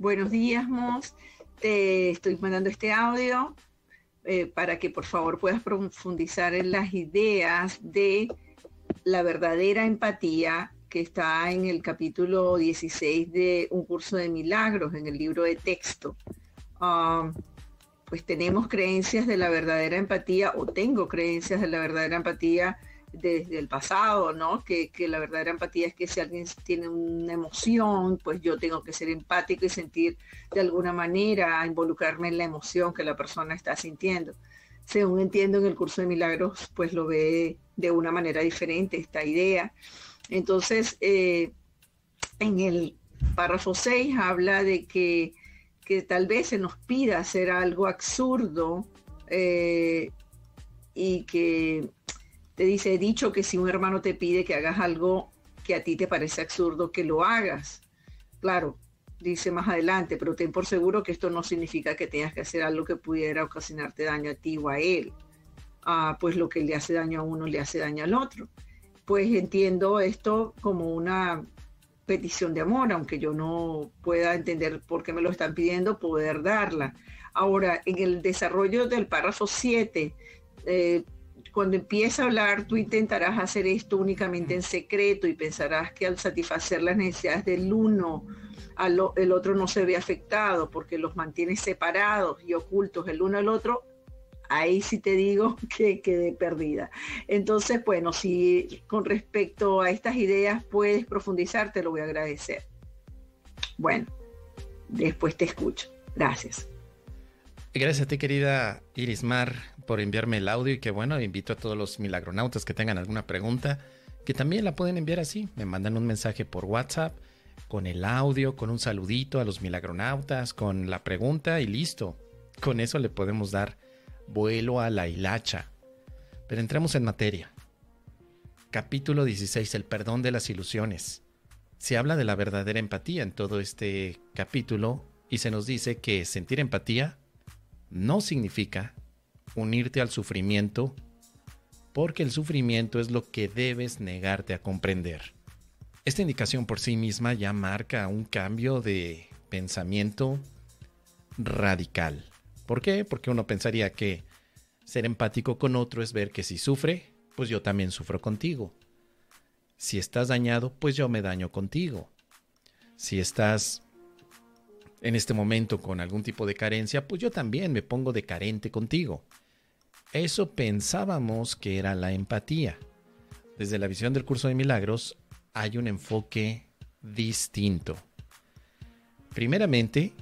Buenos días, Mos. Te estoy mandando este audio eh, para que por favor puedas profundizar en las ideas de la verdadera empatía que está en el capítulo 16 de Un curso de milagros, en el libro de texto. Um, pues tenemos creencias de la verdadera empatía o tengo creencias de la verdadera empatía desde el pasado, ¿no? Que, que, la verdadera empatía es que si alguien tiene una emoción, pues yo tengo que ser empático y sentir de alguna manera, involucrarme en la emoción que la persona está sintiendo. Según entiendo en el curso de milagros, pues lo ve de una manera diferente esta idea. Entonces, eh, en el párrafo 6 habla de que, que, tal vez se nos pida hacer algo absurdo eh, y que te dice, he dicho que si un hermano te pide que hagas algo que a ti te parece absurdo, que lo hagas. Claro, dice más adelante, pero ten por seguro que esto no significa que tengas que hacer algo que pudiera ocasionarte daño a ti o a él. Ah, pues lo que le hace daño a uno le hace daño al otro. Pues entiendo esto como una petición de amor, aunque yo no pueda entender por qué me lo están pidiendo, poder darla. Ahora, en el desarrollo del párrafo 7, cuando empieza a hablar, tú intentarás hacer esto únicamente en secreto y pensarás que al satisfacer las necesidades del uno, el otro no se ve afectado porque los mantiene separados y ocultos el uno al otro, ahí sí te digo que quedé perdida. Entonces, bueno, si con respecto a estas ideas puedes profundizar, te lo voy a agradecer. Bueno, después te escucho. Gracias. Gracias a ti, querida Irismar, por enviarme el audio y que bueno, invito a todos los milagronautas que tengan alguna pregunta, que también la pueden enviar así. Me mandan un mensaje por WhatsApp con el audio, con un saludito a los milagronautas, con la pregunta y listo. Con eso le podemos dar vuelo a la hilacha. Pero entremos en materia. Capítulo 16, el perdón de las ilusiones. Se habla de la verdadera empatía en todo este capítulo y se nos dice que sentir empatía no significa unirte al sufrimiento, porque el sufrimiento es lo que debes negarte a comprender. Esta indicación por sí misma ya marca un cambio de pensamiento radical. ¿Por qué? Porque uno pensaría que ser empático con otro es ver que si sufre, pues yo también sufro contigo. Si estás dañado, pues yo me daño contigo. Si estás en este momento con algún tipo de carencia, pues yo también me pongo de carente contigo. Eso pensábamos que era la empatía. Desde la visión del curso de milagros hay un enfoque distinto. Primeramente,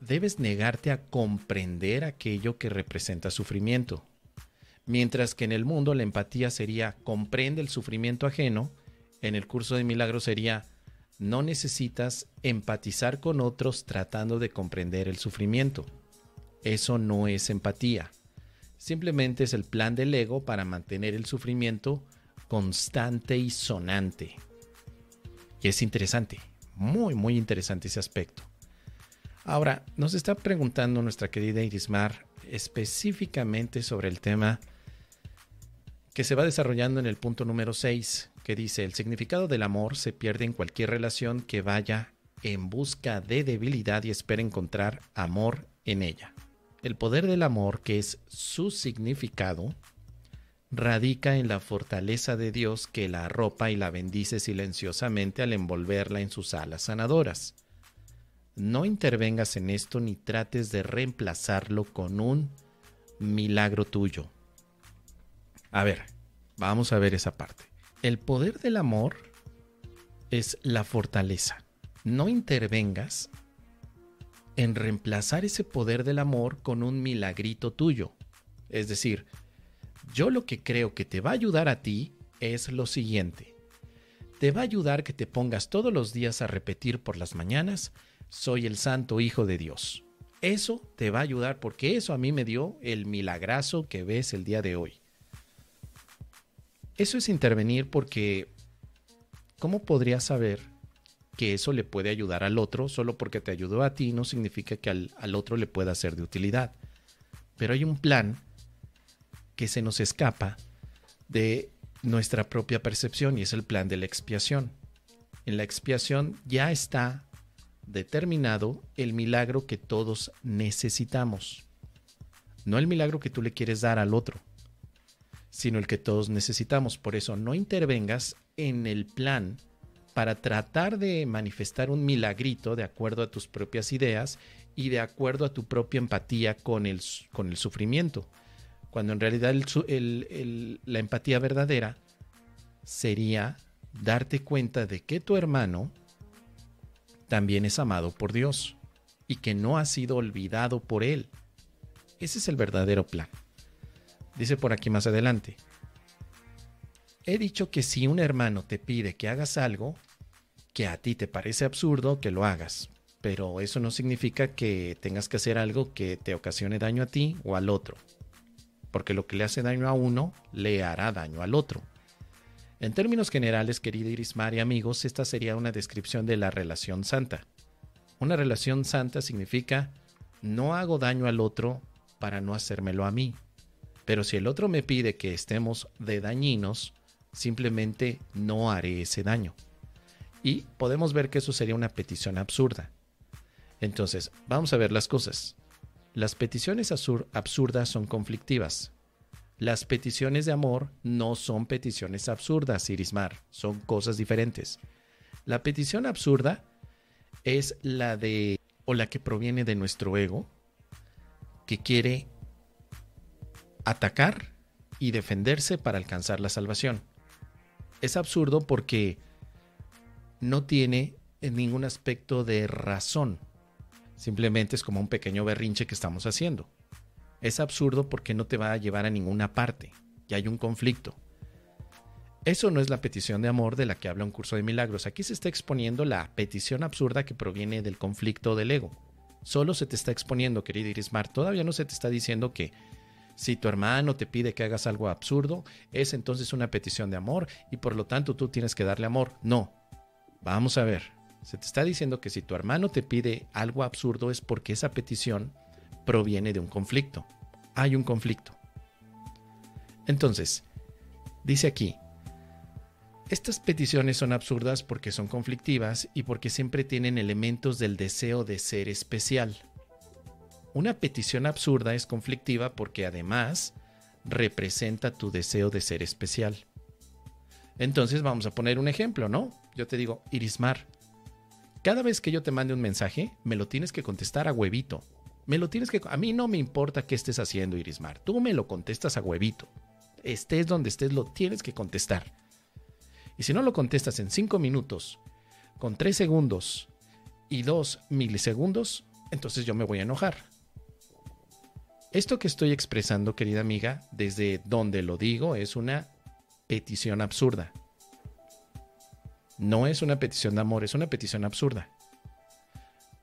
debes negarte a comprender aquello que representa sufrimiento. Mientras que en el mundo la empatía sería comprende el sufrimiento ajeno, en el curso de milagros sería no necesitas empatizar con otros tratando de comprender el sufrimiento. Eso no es empatía. Simplemente es el plan del ego para mantener el sufrimiento constante y sonante. Y es interesante, muy, muy interesante ese aspecto. Ahora, nos está preguntando nuestra querida Irismar específicamente sobre el tema que se va desarrollando en el punto número 6, que dice, el significado del amor se pierde en cualquier relación que vaya en busca de debilidad y espera encontrar amor en ella. El poder del amor, que es su significado, radica en la fortaleza de Dios que la arropa y la bendice silenciosamente al envolverla en sus alas sanadoras. No intervengas en esto ni trates de reemplazarlo con un milagro tuyo. A ver, vamos a ver esa parte. El poder del amor es la fortaleza. No intervengas en reemplazar ese poder del amor con un milagrito tuyo. Es decir, yo lo que creo que te va a ayudar a ti es lo siguiente. Te va a ayudar que te pongas todos los días a repetir por las mañanas, soy el santo hijo de Dios. Eso te va a ayudar porque eso a mí me dio el milagrazo que ves el día de hoy. Eso es intervenir porque ¿cómo podrías saber que eso le puede ayudar al otro? Solo porque te ayudó a ti no significa que al, al otro le pueda ser de utilidad. Pero hay un plan que se nos escapa de nuestra propia percepción y es el plan de la expiación. En la expiación ya está determinado el milagro que todos necesitamos. No el milagro que tú le quieres dar al otro, sino el que todos necesitamos. Por eso no intervengas en el plan para tratar de manifestar un milagrito de acuerdo a tus propias ideas y de acuerdo a tu propia empatía con el, con el sufrimiento. Cuando en realidad la empatía verdadera sería darte cuenta de que tu hermano también es amado por Dios y que no ha sido olvidado por Él. Ese es el verdadero plan. Dice por aquí más adelante. He dicho que si un hermano te pide que hagas algo, que a ti te parece absurdo, que lo hagas. Pero eso no significa que tengas que hacer algo que te ocasione daño a ti o al otro. Porque lo que le hace daño a uno, le hará daño al otro. En términos generales, querida Irismar y amigos, esta sería una descripción de la relación santa. Una relación santa significa no hago daño al otro para no hacérmelo a mí. Pero si el otro me pide que estemos de dañinos, simplemente no haré ese daño. Y podemos ver que eso sería una petición absurda. Entonces, vamos a ver las cosas. Las peticiones absurdas son conflictivas. Las peticiones de amor no son peticiones absurdas, Irismar, son cosas diferentes. La petición absurda es la de o la que proviene de nuestro ego que quiere atacar y defenderse para alcanzar la salvación. Es absurdo porque no tiene ningún aspecto de razón. Simplemente es como un pequeño berrinche que estamos haciendo es absurdo porque no te va a llevar a ninguna parte y hay un conflicto. Eso no es la petición de amor de la que habla un curso de milagros. Aquí se está exponiendo la petición absurda que proviene del conflicto del ego. Solo se te está exponiendo, querido Irismar. Todavía no se te está diciendo que si tu hermano te pide que hagas algo absurdo, es entonces una petición de amor y por lo tanto tú tienes que darle amor. No. Vamos a ver. Se te está diciendo que si tu hermano te pide algo absurdo es porque esa petición proviene de un conflicto. Hay un conflicto. Entonces, dice aquí, estas peticiones son absurdas porque son conflictivas y porque siempre tienen elementos del deseo de ser especial. Una petición absurda es conflictiva porque además representa tu deseo de ser especial. Entonces vamos a poner un ejemplo, ¿no? Yo te digo, Irismar, cada vez que yo te mande un mensaje, me lo tienes que contestar a huevito. Me lo tienes que... A mí no me importa qué estés haciendo, Irismar. Tú me lo contestas a huevito. Estés donde estés, lo tienes que contestar. Y si no lo contestas en 5 minutos, con 3 segundos y 2 milisegundos, entonces yo me voy a enojar. Esto que estoy expresando, querida amiga, desde donde lo digo, es una petición absurda. No es una petición de amor, es una petición absurda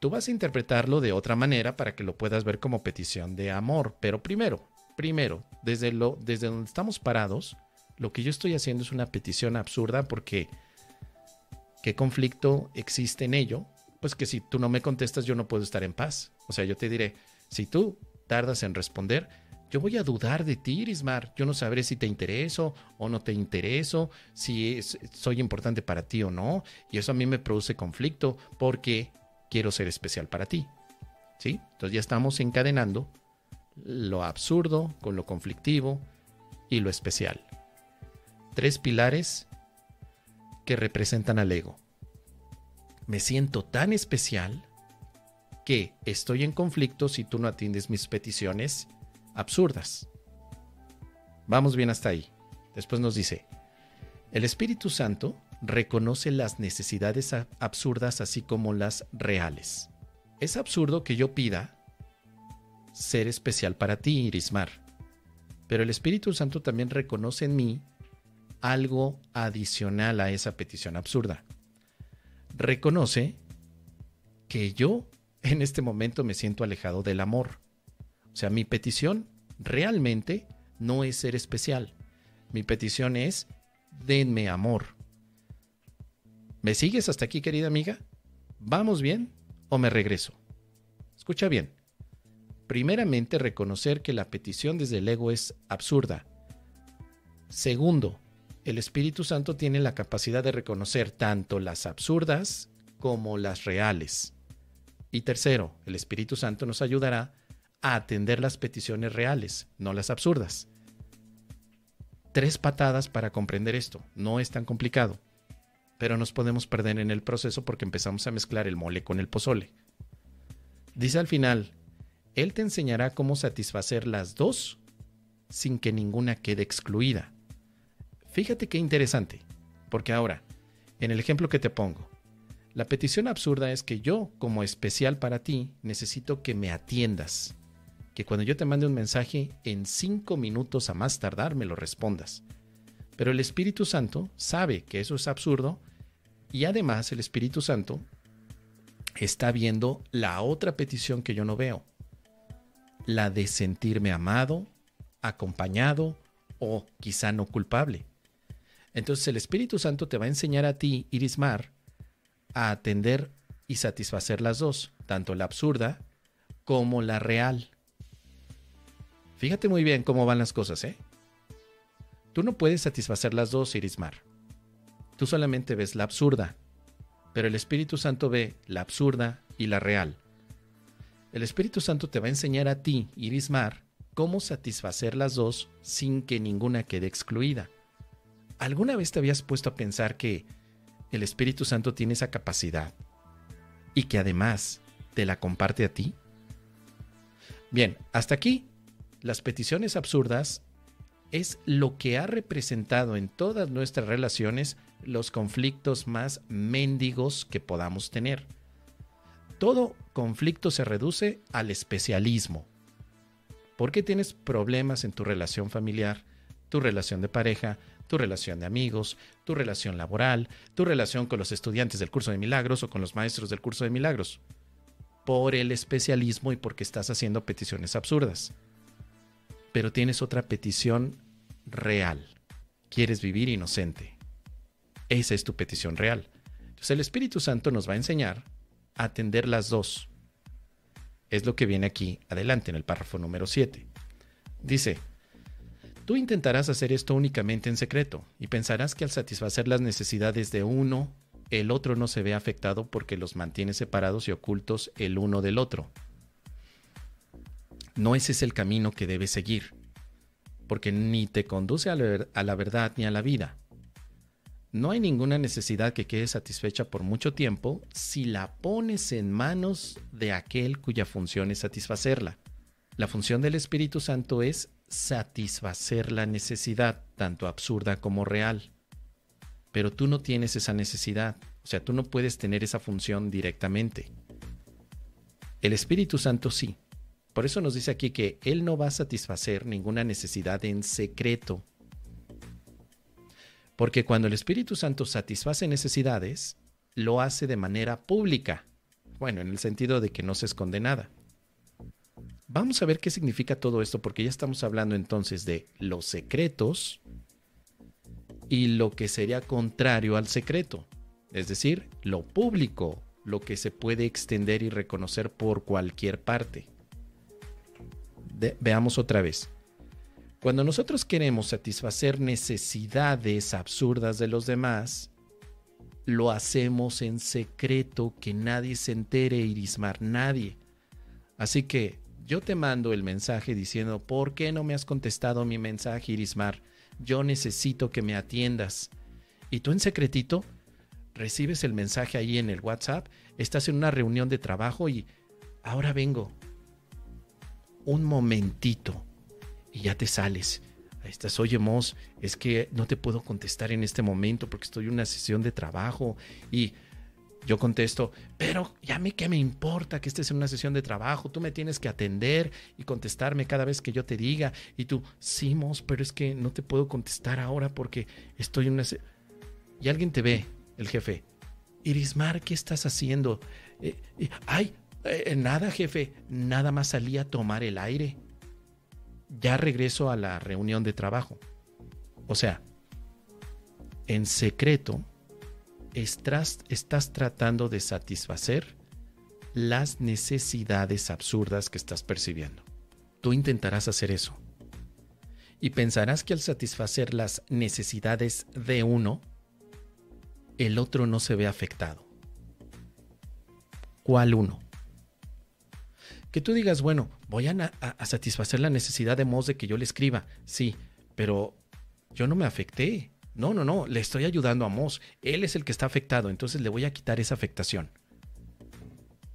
tú vas a interpretarlo de otra manera para que lo puedas ver como petición de amor. Pero primero, primero, desde, lo, desde donde estamos parados, lo que yo estoy haciendo es una petición absurda porque ¿qué conflicto existe en ello? Pues que si tú no me contestas yo no puedo estar en paz. O sea, yo te diré, si tú tardas en responder, yo voy a dudar de ti, Irismar. Yo no sabré si te intereso o no te intereso, si soy importante para ti o no. Y eso a mí me produce conflicto porque quiero ser especial para ti. ¿Sí? Entonces ya estamos encadenando lo absurdo con lo conflictivo y lo especial. Tres pilares que representan al ego. Me siento tan especial que estoy en conflicto si tú no atiendes mis peticiones absurdas. Vamos bien hasta ahí. Después nos dice, el Espíritu Santo reconoce las necesidades absurdas así como las reales. Es absurdo que yo pida ser especial para ti, Irismar, pero el Espíritu Santo también reconoce en mí algo adicional a esa petición absurda. Reconoce que yo en este momento me siento alejado del amor. O sea, mi petición realmente no es ser especial. Mi petición es denme amor. ¿Me sigues hasta aquí, querida amiga? ¿Vamos bien o me regreso? Escucha bien. Primeramente, reconocer que la petición desde el ego es absurda. Segundo, el Espíritu Santo tiene la capacidad de reconocer tanto las absurdas como las reales. Y tercero, el Espíritu Santo nos ayudará a atender las peticiones reales, no las absurdas. Tres patadas para comprender esto. No es tan complicado, pero nos podemos perder en el proceso porque empezamos a mezclar el mole con el pozole. Dice al final, Él te enseñará cómo satisfacer las dos sin que ninguna quede excluida. Fíjate qué interesante, porque ahora, en el ejemplo que te pongo, la petición absurda es que yo, como especial para ti, necesito que me atiendas. Que cuando yo te mande un mensaje, en cinco minutos a más tardar me lo respondas. Pero el Espíritu Santo sabe que eso es absurdo y además el Espíritu Santo está viendo la otra petición que yo no veo. La de sentirme amado, acompañado o quizá no culpable. Entonces el Espíritu Santo te va a enseñar a ti, Irismar, a atender y satisfacer las dos, tanto la absurda como la real. Fíjate muy bien cómo van las cosas, ¿eh? Tú no puedes satisfacer las dos, Irismar. Tú solamente ves la absurda, pero el Espíritu Santo ve la absurda y la real. El Espíritu Santo te va a enseñar a ti, Irismar, cómo satisfacer las dos sin que ninguna quede excluida. ¿Alguna vez te habías puesto a pensar que el Espíritu Santo tiene esa capacidad y que además te la comparte a ti? Bien, hasta aquí, las peticiones absurdas es lo que ha representado en todas nuestras relaciones los conflictos más mendigos que podamos tener. Todo conflicto se reduce al especialismo. ¿Por qué tienes problemas en tu relación familiar, tu relación de pareja, tu relación de amigos, tu relación laboral, tu relación con los estudiantes del curso de milagros o con los maestros del curso de milagros? Por el especialismo y porque estás haciendo peticiones absurdas. Pero tienes otra petición real. Quieres vivir inocente. Esa es tu petición real. Entonces el Espíritu Santo nos va a enseñar a atender las dos es lo que viene aquí adelante en el párrafo número 7. Dice, tú intentarás hacer esto únicamente en secreto y pensarás que al satisfacer las necesidades de uno, el otro no se ve afectado porque los mantiene separados y ocultos el uno del otro. No ese es el camino que debes seguir, porque ni te conduce a la, verdad ni a la vida. No hay ninguna necesidad que quede satisfecha por mucho tiempo si la pones en manos de aquel cuya función es satisfacerla. La función del Espíritu Santo es satisfacer la necesidad, tanto absurda como real. Pero tú no tienes esa necesidad, o sea, tú no puedes tener esa función directamente. El Espíritu Santo sí. Por eso nos dice aquí que Él no va a satisfacer ninguna necesidad en secreto porque cuando el Espíritu Santo satisface necesidades, lo hace de manera pública. Bueno, en el sentido de que no se esconde nada. Vamos a ver qué significa todo esto, porque ya estamos hablando entonces de los secretos y lo que sería contrario al secreto, es decir, lo público, lo que se puede extender y reconocer por cualquier parte. veamos otra vez. Cuando nosotros queremos satisfacer necesidades absurdas de los demás, lo hacemos en secreto, que nadie se entere, Irismar, nadie. Así que yo te mando el mensaje diciendo, ¿por qué no me has contestado mi mensaje, Irismar? Yo necesito que me atiendas. Y tú en secretito recibes el mensaje ahí en el WhatsApp, estás en una reunión de trabajo y ahora vengo. Un momentito y ya te sales. Ahí estás, oye Mos, es que no te puedo contestar en este momento porque estoy en una sesión de trabajo y yo contesto, pero ya me que me importa que estés en una sesión de trabajo, tú me tienes que atender y contestarme cada vez que yo te diga. Y tú, sí, Mos, pero es que no te puedo contestar ahora porque estoy en una... Y alguien te ve, el jefe. Irismar, ¿qué estás haciendo? Eh, ay, eh, nada, jefe, nada más salí a tomar el aire ya regreso a la reunión de trabajo. O sea, en secreto, estás, tratando de satisfacer las necesidades absurdas que estás percibiendo. Tú intentarás hacer eso. Y pensarás que al satisfacer las necesidades de uno, el otro no se ve afectado. ¿Cuál uno? Que tú digas, bueno, voy a, a, satisfacer la necesidad de Moss de que yo le escriba. Sí, pero yo no me afecté. No, no, no, le estoy ayudando a Moss. Él es el que está afectado, entonces le voy a quitar esa afectación.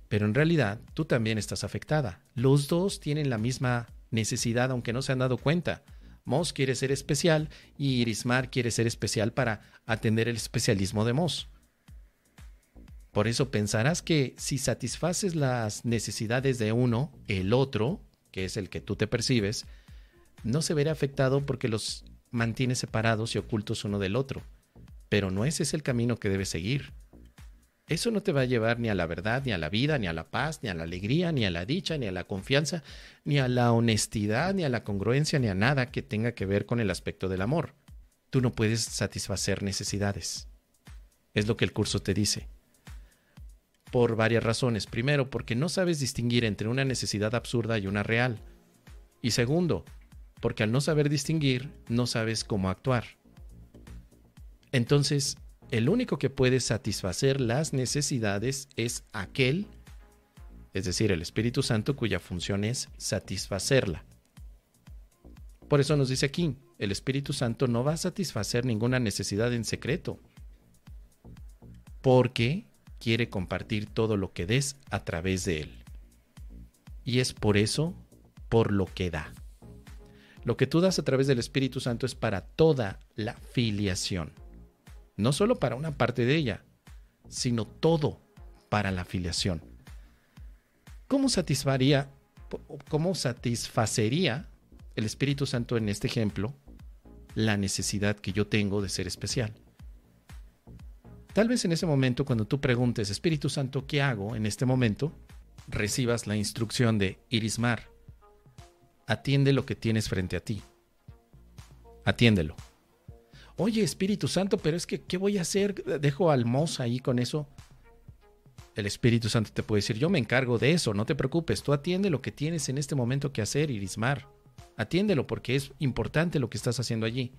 Pero en realidad tú también estás afectada. Los dos tienen la misma necesidad, aunque no se han dado cuenta. Moss quiere ser especial y Irismar quiere ser especial para atender el especialismo de Moss. Por eso pensarás que si satisfaces las necesidades de uno, el otro, que es el que tú te percibes, no se verá afectado porque los mantienes separados y ocultos uno del otro. Pero no ese es el camino que debes seguir. Eso no te va a llevar ni a la verdad, ni a la vida, ni a la paz, ni a la alegría, ni a la dicha, ni a la confianza, ni a la honestidad, ni a la congruencia, ni a nada que tenga que ver con el aspecto del amor. Tú no puedes satisfacer necesidades. Es lo que el curso te dice por varias razones. Primero, porque no sabes distinguir entre una necesidad absurda y una real. Y segundo, porque al no saber distinguir, no sabes cómo actuar. Entonces, el único que puede satisfacer las necesidades es aquel, es decir, el Espíritu Santo cuya función es satisfacerla. Por eso nos dice aquí, el Espíritu Santo no va a satisfacer ninguna necesidad en secreto, porque quiere compartir todo lo que des a través de él. Y es por eso, por lo que da. Lo que tú das a través del Espíritu Santo es para toda la filiación. No solo para una parte de ella, sino todo para la filiación. ¿Cómo satisfaría, cómo satisfacería el Espíritu Santo en este ejemplo la necesidad que yo tengo de ser especial? Tal vez en ese momento, cuando tú preguntes, Espíritu Santo, ¿qué hago en este momento? Recibas la instrucción de Irismar. Atiende lo que tienes frente a ti. Atiéndelo. Oye, Espíritu Santo, pero es que, ¿qué voy a hacer? Dejo al Mos ahí con eso. El Espíritu Santo te puede decir, yo me encargo de eso, no te preocupes, tú atiende lo que tienes en este momento que hacer, Irismar. Atiéndelo porque es importante lo que estás haciendo allí.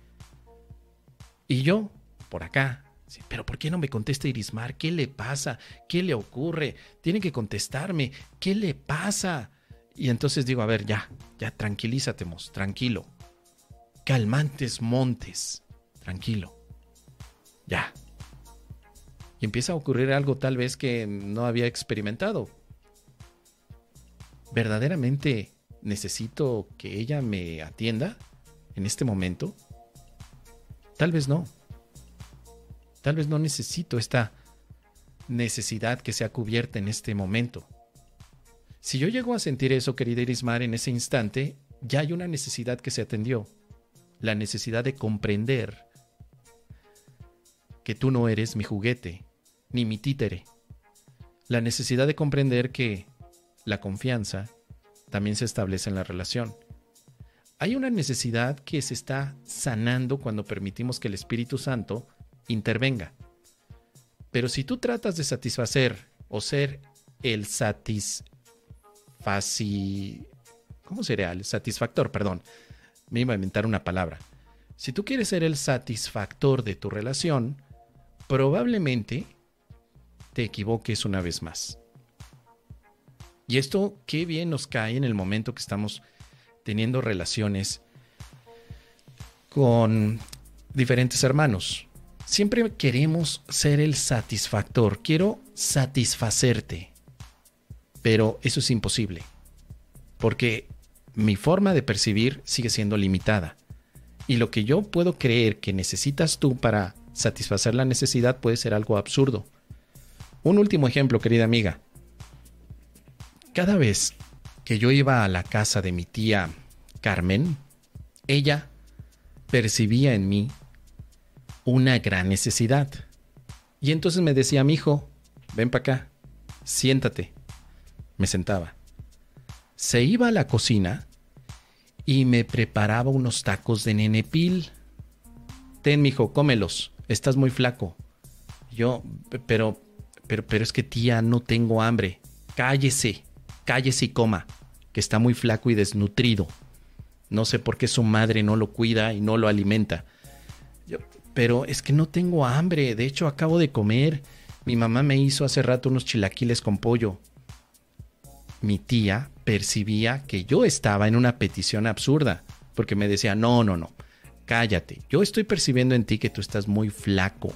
Y yo, por acá, pero ¿por qué no me contesta Irismar? ¿Qué le pasa? ¿Qué le ocurre? Tiene que contestarme. ¿Qué le pasa? Y entonces digo, a ver, ya, ya, tranquilízate, tranquilo. Calmantes montes, tranquilo. Ya. Y empieza a ocurrir algo tal vez que no había experimentado. ¿Verdaderamente necesito que ella me atienda en este momento? Tal vez no. Tal vez no necesito esta necesidad que sea cubierta en este momento. Si yo llego a sentir eso, querida Irismar, en ese instante, ya hay una necesidad que se atendió. La necesidad de comprender que tú no eres mi juguete, ni mi títere. La necesidad de comprender que la confianza también se establece en la relación. Hay una necesidad que se está sanando cuando permitimos que el Espíritu Santo intervenga. Pero si tú tratas de satisfacer o ser el satisfaci... ¿Cómo sería? El satisfactor, perdón. Me iba a inventar una palabra. Si tú quieres ser el satisfactor de tu relación, probablemente te equivoques una vez más. Y esto qué bien nos cae en el momento que estamos teniendo relaciones con diferentes hermanos. Siempre queremos ser el satisfactor. Quiero satisfacerte. Pero eso es imposible. Porque mi forma de percibir sigue siendo limitada. Y lo que yo puedo creer que necesitas tú para satisfacer la necesidad puede ser algo absurdo. Un último ejemplo, querida amiga. Cada vez que yo iba a la casa de mi tía Carmen, ella percibía en mí una gran necesidad. Y entonces me decía, mi hijo, ven para acá, siéntate. Me sentaba. Se iba a la cocina y me preparaba unos tacos de nenepil. Ten, mijo, cómelos. Estás muy flaco. Yo, pero, pero, pero es que tía, no tengo hambre. Cállese, cállese y coma, que está muy flaco y desnutrido. No sé por qué su madre no lo cuida y no lo alimenta pero es que no tengo hambre. De hecho, acabo de comer. Mi mamá me hizo hace rato unos chilaquiles con pollo. Mi tía percibía que yo estaba en una petición absurda, porque me decía, no, no, no, cállate, yo estoy percibiendo en ti que tú estás muy flaco.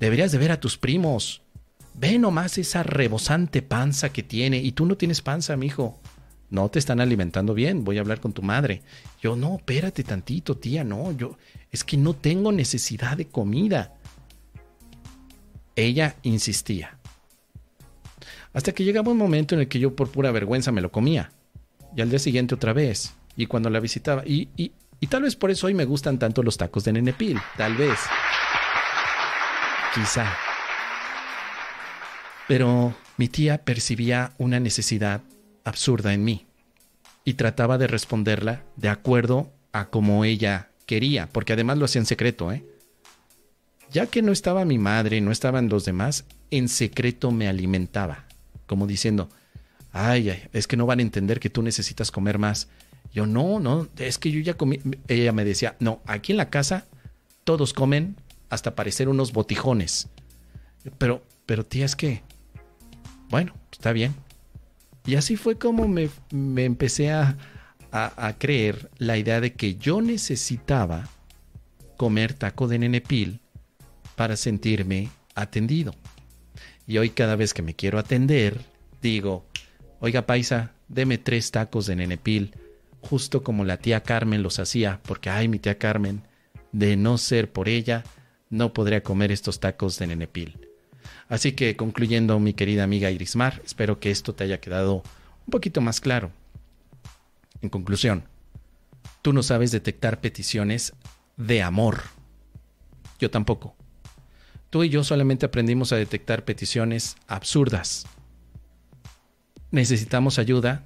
Deberías de ver a tus primos. Ve nomás esa rebosante panza que tiene y tú no tienes panza, mijo. No te están alimentando bien, voy a hablar con tu madre. Yo, no, espérate tantito, tía, no, yo, es que no tengo necesidad de comida. Ella insistía. Hasta que llegaba un momento en el que yo por pura vergüenza me lo comía. Y al día siguiente otra vez. Y cuando la visitaba. Y, y, y tal vez por eso hoy me gustan tanto los tacos de nenepil. Tal vez. Quizá. Pero mi tía percibía una necesidad absurda en mí y trataba de responderla de acuerdo a como ella quería, porque además lo hacía en secreto, ¿eh? Ya que no estaba mi madre, no estaban los demás, en secreto me alimentaba, como diciendo, ay, ay, es que no van a entender que tú necesitas comer más. Yo, no, no, es que yo ya comí. Ella me decía, no, aquí en la casa todos comen hasta parecer unos botijones. Pero, pero tía, es que, bueno, está bien, y así fue como me, empecé a, creer la idea de que yo necesitaba comer taco de nenepil para sentirme atendido. Y hoy cada vez que me quiero atender, digo, oiga paisa, deme tres tacos de nenepil, justo como la tía Carmen los hacía, porque ay, mi tía Carmen, de no ser por ella, no podría comer estos tacos de nenepil. Así que concluyendo, mi querida amiga Irismar, espero que esto te haya quedado un poquito más claro. En conclusión, tú no sabes detectar peticiones de amor. Yo tampoco. Tú y yo solamente aprendimos a detectar peticiones absurdas. Necesitamos ayuda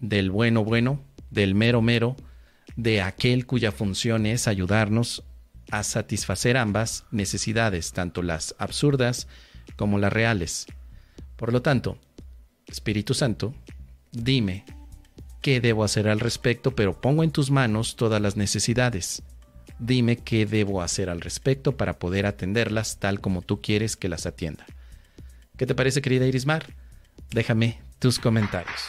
del bueno bueno, del mero mero, de aquel cuya función es ayudarnos a satisfacer ambas necesidades, tanto las absurdas como las reales. Por lo tanto, Espíritu Santo, dime qué debo hacer al respecto, pero pongo en tus manos todas las necesidades. Dime qué debo hacer al respecto para poder atenderlas tal como tú quieres que las atienda. ¿Qué te parece, querida Irismar? Déjame tus comentarios.